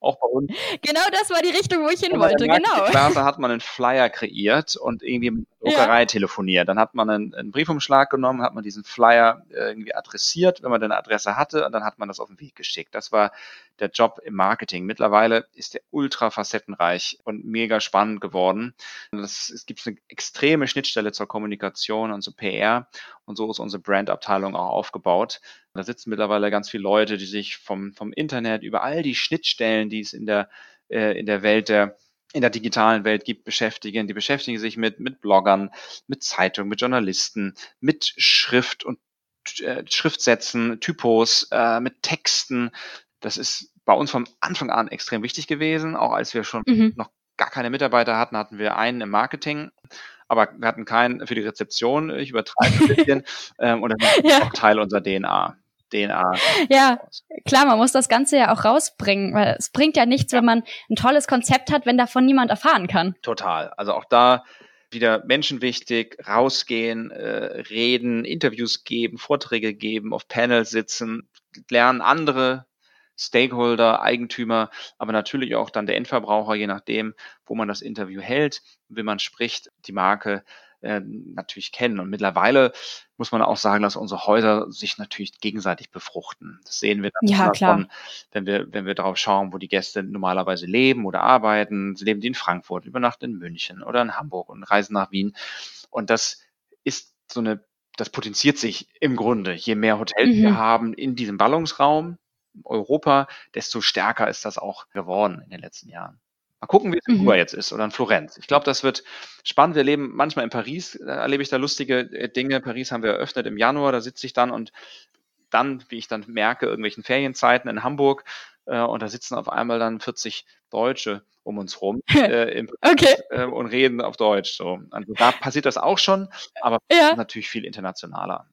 auch bei uns. Genau das war die Richtung, wo ich hin wollte, genau. Da hat man einen Flyer kreiert und irgendwie mit der Druckerei ja. telefoniert. Dann hat man einen, einen, Briefumschlag genommen, hat man diesen Flyer irgendwie adressiert, wenn man eine Adresse hatte, und dann hat man das auf den Weg geschickt. Das war der Job im Marketing. Mittlerweile ist der ultra facettenreich und mega spannend geworden. Das, es gibt eine extreme Schnittstelle zur Kommunikation und zur PR und so ist unsere Brandabteilung auch aufgebaut. Da sitzen mittlerweile ganz viele Leute, die sich vom, vom Internet über all die Schnittstellen, die es in der, äh, in der Welt der in der digitalen Welt gibt, beschäftigen. Die beschäftigen sich mit, mit Bloggern, mit Zeitungen, mit Journalisten, mit Schrift und äh, Schriftsätzen, Typos, äh, mit Texten, das ist bei uns von Anfang an extrem wichtig gewesen. Auch als wir schon mhm. noch gar keine Mitarbeiter hatten, hatten wir einen im Marketing, aber wir hatten keinen für die Rezeption. Ich übertreibe ein bisschen. ähm, und das ist ja. auch Teil unserer DNA. DNA. Ja, klar, man muss das Ganze ja auch rausbringen, weil es bringt ja nichts, wenn man ein tolles Konzept hat, wenn davon niemand erfahren kann. Total. Also auch da wieder menschenwichtig, rausgehen, äh, reden, Interviews geben, Vorträge geben, auf Panels sitzen, lernen andere Stakeholder, Eigentümer, aber natürlich auch dann der Endverbraucher, je nachdem, wo man das Interview hält, wie man spricht, die Marke äh, natürlich kennen. Und mittlerweile muss man auch sagen, dass unsere Häuser sich natürlich gegenseitig befruchten. Das sehen wir dann ja, klar. wenn wir, wenn wir darauf schauen, wo die Gäste normalerweise leben oder arbeiten. Sie leben die in Frankfurt, übernachten in München oder in Hamburg und reisen nach Wien. Und das ist so eine, das potenziert sich im Grunde. Je mehr Hotels mhm. wir haben in diesem Ballungsraum, Europa, desto stärker ist das auch geworden in den letzten Jahren. Mal gucken, wie es in mhm. Kuba jetzt ist oder in Florenz. Ich glaube, das wird spannend. Wir leben manchmal in Paris, da erlebe ich da lustige äh, Dinge. Paris haben wir eröffnet im Januar, da sitze ich dann und dann, wie ich dann merke, irgendwelchen Ferienzeiten in Hamburg äh, und da sitzen auf einmal dann 40 Deutsche um uns rum äh, im, okay. äh, und reden auf Deutsch. So. Also da passiert das auch schon, aber ja. natürlich viel internationaler.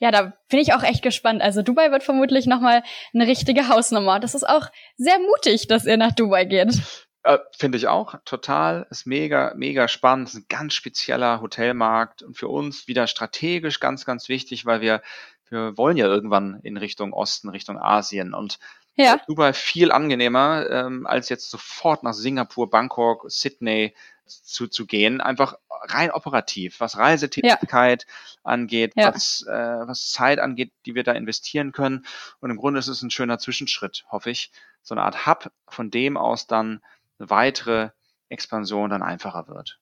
Ja, da bin ich auch echt gespannt. Also Dubai wird vermutlich nochmal eine richtige Hausnummer. Das ist auch sehr mutig, dass ihr nach Dubai geht. Äh, Finde ich auch total. Ist mega, mega spannend. Ist ein ganz spezieller Hotelmarkt und für uns wieder strategisch ganz, ganz wichtig, weil wir, wir wollen ja irgendwann in Richtung Osten, Richtung Asien und ja. Dubai viel angenehmer, ähm, als jetzt sofort nach Singapur, Bangkok, Sydney zu, zu gehen. Einfach rein operativ, was Reisetätigkeit ja. angeht, ja. Was, äh, was Zeit angeht, die wir da investieren können. Und im Grunde ist es ein schöner Zwischenschritt, hoffe ich. So eine Art Hub, von dem aus dann eine weitere Expansion dann einfacher wird.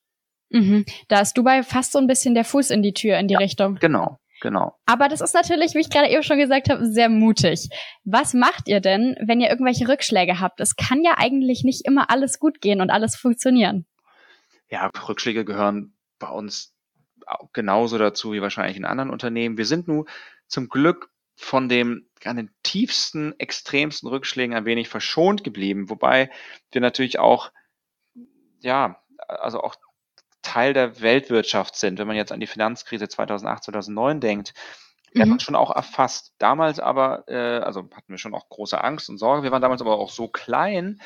Mhm. Da ist Dubai fast so ein bisschen der Fuß in die Tür in die ja, Richtung. Genau, genau. Aber das ist natürlich, wie ich gerade eben schon gesagt habe, sehr mutig. Was macht ihr denn, wenn ihr irgendwelche Rückschläge habt? Es kann ja eigentlich nicht immer alles gut gehen und alles funktionieren. Ja, Rückschläge gehören bei uns genauso dazu wie wahrscheinlich in anderen Unternehmen. Wir sind nun zum Glück von dem an den tiefsten, extremsten Rückschlägen ein wenig verschont geblieben, wobei wir natürlich auch, ja, also auch Teil der Weltwirtschaft sind, wenn man jetzt an die Finanzkrise 2008, 2009 denkt. Wir mhm. haben schon auch erfasst. Damals aber, äh, also hatten wir schon auch große Angst und Sorge. Wir waren damals aber auch so klein,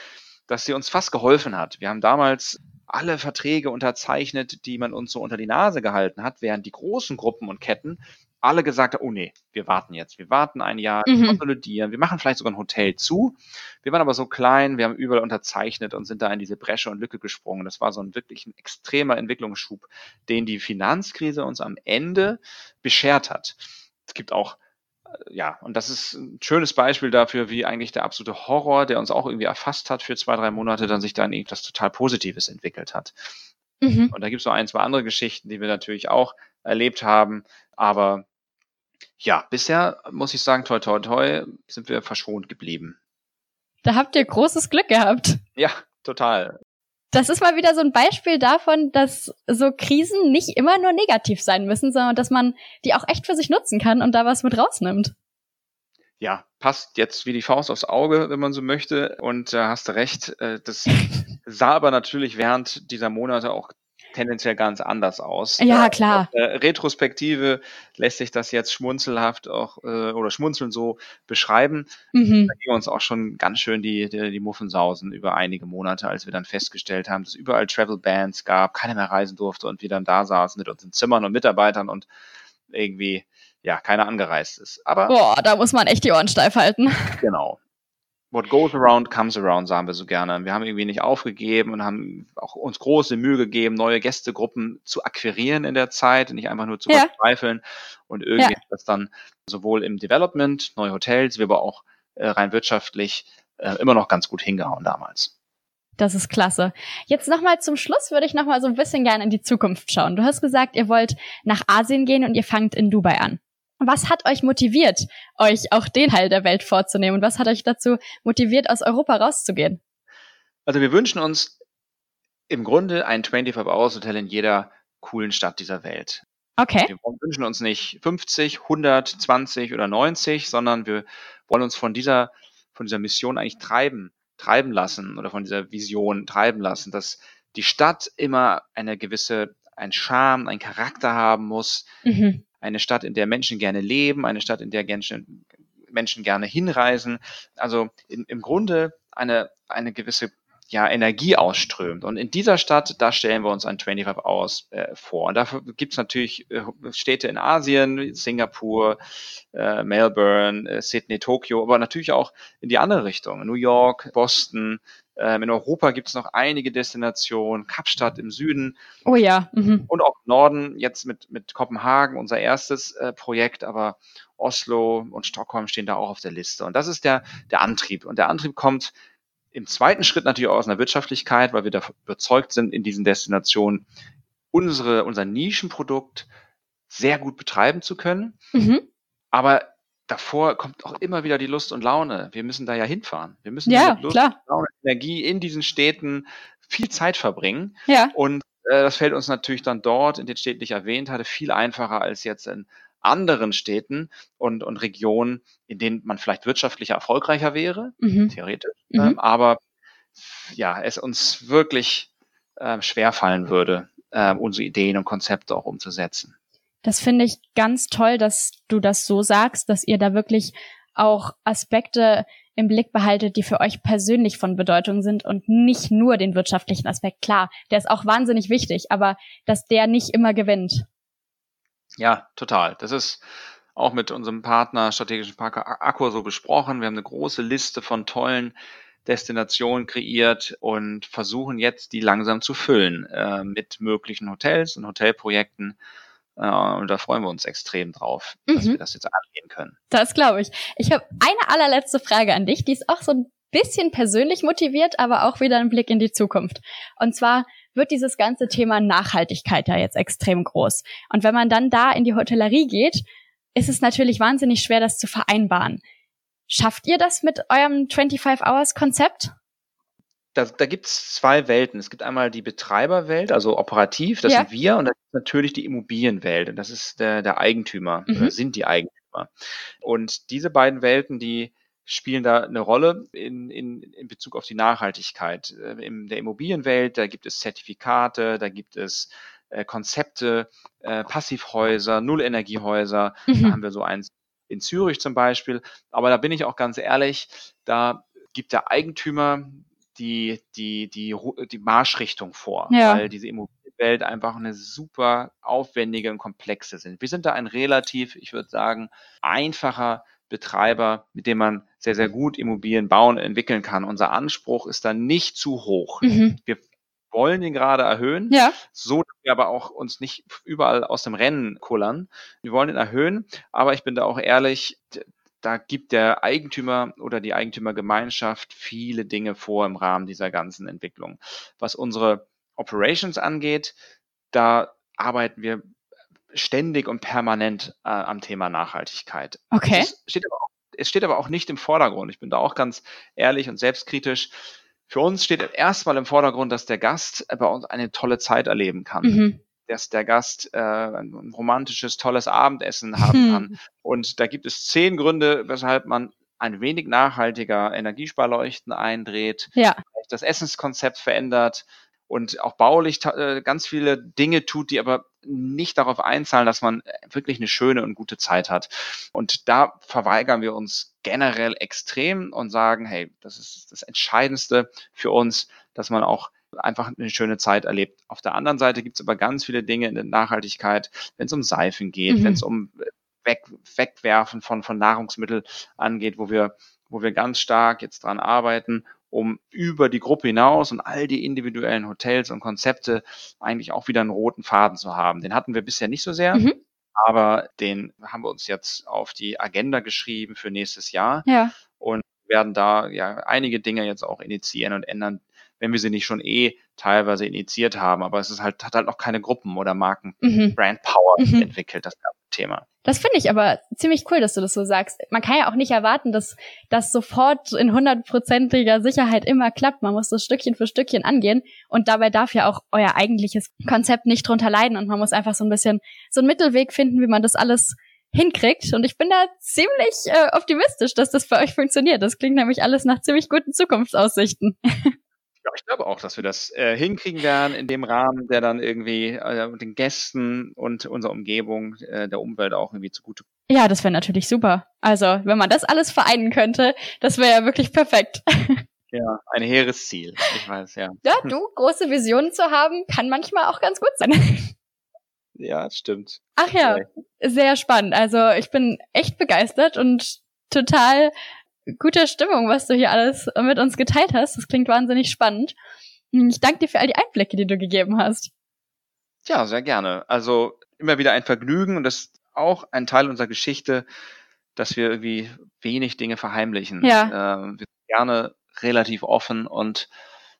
dass sie uns fast geholfen hat. Wir haben damals alle Verträge unterzeichnet, die man uns so unter die Nase gehalten hat, während die großen Gruppen und Ketten alle gesagt haben, oh nee, wir warten jetzt, wir warten ein Jahr, wir mhm. konsolidieren, wir machen vielleicht sogar ein Hotel zu. Wir waren aber so klein, wir haben überall unterzeichnet und sind da in diese Bresche und Lücke gesprungen. Das war so ein wirklich ein extremer Entwicklungsschub, den die Finanzkrise uns am Ende beschert hat. Es gibt auch äh, ja, und das ist ein schönes Beispiel dafür, wie eigentlich der absolute Horror, der uns auch irgendwie erfasst hat für zwei, drei Monate, dann sich dann irgendwas total Positives entwickelt hat. Mhm. Und da gibt es noch ein, zwei andere Geschichten, die wir natürlich auch erlebt haben. Aber ja, bisher muss ich sagen, toi, toi, toi, sind wir verschont geblieben. Da habt ihr großes Glück gehabt. Ja, total. Das ist mal wieder so ein Beispiel davon, dass so Krisen nicht immer nur negativ sein müssen, sondern dass man die auch echt für sich nutzen kann und da was mit rausnimmt. Ja, passt jetzt wie die Faust aufs Auge, wenn man so möchte. Und äh, hast recht, äh, das sah aber natürlich während dieser Monate auch tendenziell ganz anders aus. Ja, klar. Äh, Retrospektive lässt sich das jetzt schmunzelhaft auch äh, oder schmunzeln so beschreiben. Mhm. Da gingen uns auch schon ganz schön die, die, die Muffensausen über einige Monate, als wir dann festgestellt haben, dass es überall Travel Bands gab, keiner mehr reisen durfte und wir dann da saßen mit unseren Zimmern und Mitarbeitern und irgendwie ja, keiner angereist ist. Aber Boah, da muss man echt die Ohren steif halten. Genau. What goes around comes around, sagen wir so gerne. Wir haben irgendwie nicht aufgegeben und haben auch uns große Mühe gegeben, neue Gästegruppen zu akquirieren in der Zeit, nicht einfach nur zu ja. verzweifeln. Und irgendwie ja. hat das dann sowohl im Development, neue Hotels, wie aber auch äh, rein wirtschaftlich äh, immer noch ganz gut hingehauen damals. Das ist klasse. Jetzt nochmal zum Schluss würde ich nochmal so ein bisschen gerne in die Zukunft schauen. Du hast gesagt, ihr wollt nach Asien gehen und ihr fangt in Dubai an. Was hat euch motiviert, euch auch den Teil der Welt vorzunehmen? Und was hat euch dazu motiviert, aus Europa rauszugehen? Also wir wünschen uns im Grunde ein 25-Hours-Hotel in jeder coolen Stadt dieser Welt. Okay. Wir wünschen uns nicht 50, 100, 20 oder 90, sondern wir wollen uns von dieser, von dieser Mission eigentlich treiben, treiben lassen oder von dieser Vision treiben lassen, dass die Stadt immer eine gewisse, ein Charme, ein Charakter haben muss, mhm eine Stadt, in der Menschen gerne leben, eine Stadt, in der Menschen, gerne hinreisen. Also in, im Grunde eine, eine gewisse ja, Energie ausströmt. Und in dieser Stadt, da stellen wir uns ein 25 Hours äh, vor. Und dafür gibt es natürlich äh, Städte in Asien, Singapur, äh, Melbourne, äh, Sydney, Tokio, aber natürlich auch in die andere Richtung. New York, Boston. Ähm, in Europa gibt es noch einige Destinationen, Kapstadt im Süden. Oh ja. Mhm. Und auch im Norden, jetzt mit, mit Kopenhagen, unser erstes äh, Projekt, aber Oslo und Stockholm stehen da auch auf der Liste. Und das ist der, der Antrieb. Und der Antrieb kommt im zweiten Schritt natürlich auch aus einer Wirtschaftlichkeit, weil wir da überzeugt sind, in diesen Destinationen unsere, unser Nischenprodukt sehr gut betreiben zu können. Mhm. Aber davor kommt auch immer wieder die Lust und Laune. Wir müssen da ja hinfahren. Wir müssen ja, mit Lust klar. und Energie in diesen Städten viel Zeit verbringen. Ja. Und äh, das fällt uns natürlich dann dort, in den Städten, die ich erwähnt hatte, viel einfacher als jetzt in anderen Städten und, und Regionen, in denen man vielleicht wirtschaftlicher erfolgreicher wäre, mhm. theoretisch, mhm. Ähm, aber ja, es uns wirklich äh, schwerfallen würde, äh, unsere Ideen und Konzepte auch umzusetzen. Das finde ich ganz toll, dass du das so sagst, dass ihr da wirklich auch Aspekte im Blick behaltet, die für euch persönlich von Bedeutung sind und nicht nur den wirtschaftlichen Aspekt. Klar, der ist auch wahnsinnig wichtig, aber dass der nicht immer gewinnt. Ja, total. Das ist auch mit unserem Partner, strategischen Partner Accor so besprochen. Wir haben eine große Liste von tollen Destinationen kreiert und versuchen jetzt, die langsam zu füllen äh, mit möglichen Hotels und Hotelprojekten. Äh, und da freuen wir uns extrem drauf, mhm. dass wir das jetzt angehen können. Das glaube ich. Ich habe eine allerletzte Frage an dich, die ist auch so ein bisschen persönlich motiviert, aber auch wieder ein Blick in die Zukunft. Und zwar, wird dieses ganze Thema Nachhaltigkeit ja jetzt extrem groß. Und wenn man dann da in die Hotellerie geht, ist es natürlich wahnsinnig schwer, das zu vereinbaren. Schafft ihr das mit eurem 25-Hours-Konzept? Da, da gibt es zwei Welten. Es gibt einmal die Betreiberwelt, also operativ, das ja. sind wir, und dann gibt natürlich die Immobilienwelt, und das ist der, der Eigentümer, mhm. oder sind die Eigentümer. Und diese beiden Welten, die spielen da eine Rolle in, in, in Bezug auf die Nachhaltigkeit. Äh, in der Immobilienwelt, da gibt es Zertifikate, da gibt es äh, Konzepte, äh, Passivhäuser, Nullenergiehäuser. Mhm. Da haben wir so eins in Zürich zum Beispiel. Aber da bin ich auch ganz ehrlich, da gibt der Eigentümer die, die, die, die Marschrichtung vor, ja. weil diese Immobilienwelt einfach eine super aufwendige und komplexe sind. Wir sind da ein relativ, ich würde sagen, einfacher Betreiber, mit dem man sehr, sehr gut Immobilien bauen, entwickeln kann. Unser Anspruch ist da nicht zu hoch. Mhm. Wir wollen ihn gerade erhöhen, ja. so dass wir aber auch uns nicht überall aus dem Rennen kullern. Wir wollen ihn erhöhen, aber ich bin da auch ehrlich, da gibt der Eigentümer oder die Eigentümergemeinschaft viele Dinge vor im Rahmen dieser ganzen Entwicklung. Was unsere Operations angeht, da arbeiten wir ständig und permanent äh, am Thema Nachhaltigkeit. Okay. Es steht, auch, es steht aber auch nicht im Vordergrund. Ich bin da auch ganz ehrlich und selbstkritisch. Für uns steht erstmal im Vordergrund, dass der Gast bei uns eine tolle Zeit erleben kann. Mhm. Dass der Gast äh, ein romantisches, tolles Abendessen haben mhm. kann. Und da gibt es zehn Gründe, weshalb man ein wenig nachhaltiger Energiesparleuchten eindreht, ja. das Essenskonzept verändert, und auch baulich äh, ganz viele Dinge tut, die aber nicht darauf einzahlen, dass man wirklich eine schöne und gute Zeit hat. Und da verweigern wir uns generell extrem und sagen, hey, das ist das Entscheidendste für uns, dass man auch einfach eine schöne Zeit erlebt. Auf der anderen Seite gibt es aber ganz viele Dinge in der Nachhaltigkeit, wenn es um Seifen geht, mhm. wenn es um Weg, Wegwerfen von, von Nahrungsmitteln angeht, wo wir, wo wir ganz stark jetzt dran arbeiten um über die Gruppe hinaus und all die individuellen Hotels und Konzepte eigentlich auch wieder einen roten Faden zu haben. Den hatten wir bisher nicht so sehr. Mhm. Aber den haben wir uns jetzt auf die Agenda geschrieben für nächstes Jahr. Ja. Und werden da ja einige Dinge jetzt auch initiieren und ändern, wenn wir sie nicht schon eh teilweise initiiert haben. Aber es ist halt, hat halt noch keine Gruppen oder Marken mhm. Brand Power mhm. entwickelt, das Thema. Das finde ich aber ziemlich cool, dass du das so sagst. Man kann ja auch nicht erwarten, dass das sofort in hundertprozentiger Sicherheit immer klappt. Man muss das Stückchen für Stückchen angehen und dabei darf ja auch euer eigentliches Konzept nicht drunter leiden und man muss einfach so ein bisschen so einen Mittelweg finden, wie man das alles hinkriegt. Und ich bin da ziemlich äh, optimistisch, dass das für euch funktioniert. Das klingt nämlich alles nach ziemlich guten Zukunftsaussichten. Ja, ich glaube auch, dass wir das äh, hinkriegen werden in dem Rahmen, der dann irgendwie äh, den Gästen und unserer Umgebung, äh, der Umwelt auch irgendwie zugute. Ja, das wäre natürlich super. Also, wenn man das alles vereinen könnte, das wäre ja wirklich perfekt. Ja, ein hehres Ziel. Ich weiß, ja. Ja, du, große Visionen zu haben, kann manchmal auch ganz gut sein. Ja, stimmt. Ach ja, sehr spannend. Also ich bin echt begeistert und total guter Stimmung, was du hier alles mit uns geteilt hast. Das klingt wahnsinnig spannend. Ich danke dir für all die Einblicke, die du gegeben hast. Ja, sehr gerne. Also immer wieder ein Vergnügen und das ist auch ein Teil unserer Geschichte, dass wir irgendwie wenig Dinge verheimlichen. Ja. Ähm, wir sind gerne relativ offen und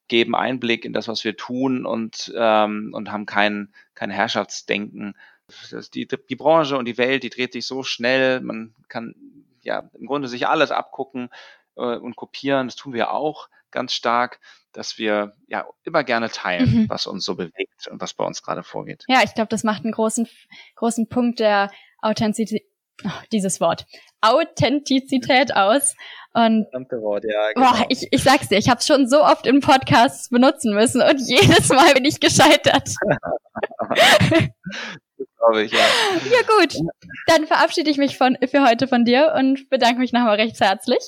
geben Einblick in das, was wir tun und, ähm, und haben kein, kein Herrschaftsdenken. Die, die Branche und die Welt, die dreht sich so schnell, man kann ja im Grunde sich alles abgucken äh, und kopieren. Das tun wir auch ganz stark, dass wir ja immer gerne teilen, mhm. was uns so bewegt und was bei uns gerade vorgeht. Ja, ich glaube, das macht einen großen, großen Punkt der Authentizität, oh, dieses Wort, Authentizität aus. Und Wort, ja, genau. boah, ich, ich sag's dir, ich habe es schon so oft in Podcasts benutzen müssen und jedes Mal bin ich gescheitert. glaube ich, ja. Ja, gut. Dann verabschiede ich mich von, für heute von dir und bedanke mich nochmal recht herzlich.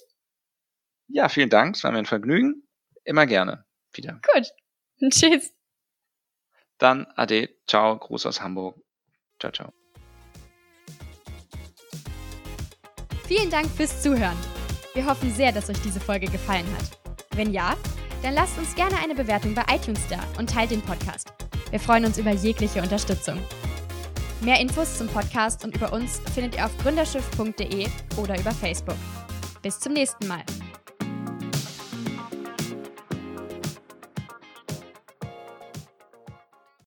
Ja, vielen Dank. Es war mir ein Vergnügen. Immer gerne wieder. Gut. Tschüss. Dann Ade. Ciao. Gruß aus Hamburg. Ciao, ciao. Vielen Dank fürs Zuhören. Wir hoffen sehr, dass euch diese Folge gefallen hat. Wenn ja, dann lasst uns gerne eine Bewertung bei iTunes da und teilt den Podcast. Wir freuen uns über jegliche Unterstützung. Mehr Infos zum Podcast und über uns findet ihr auf gründerschiff.de oder über Facebook. Bis zum nächsten Mal.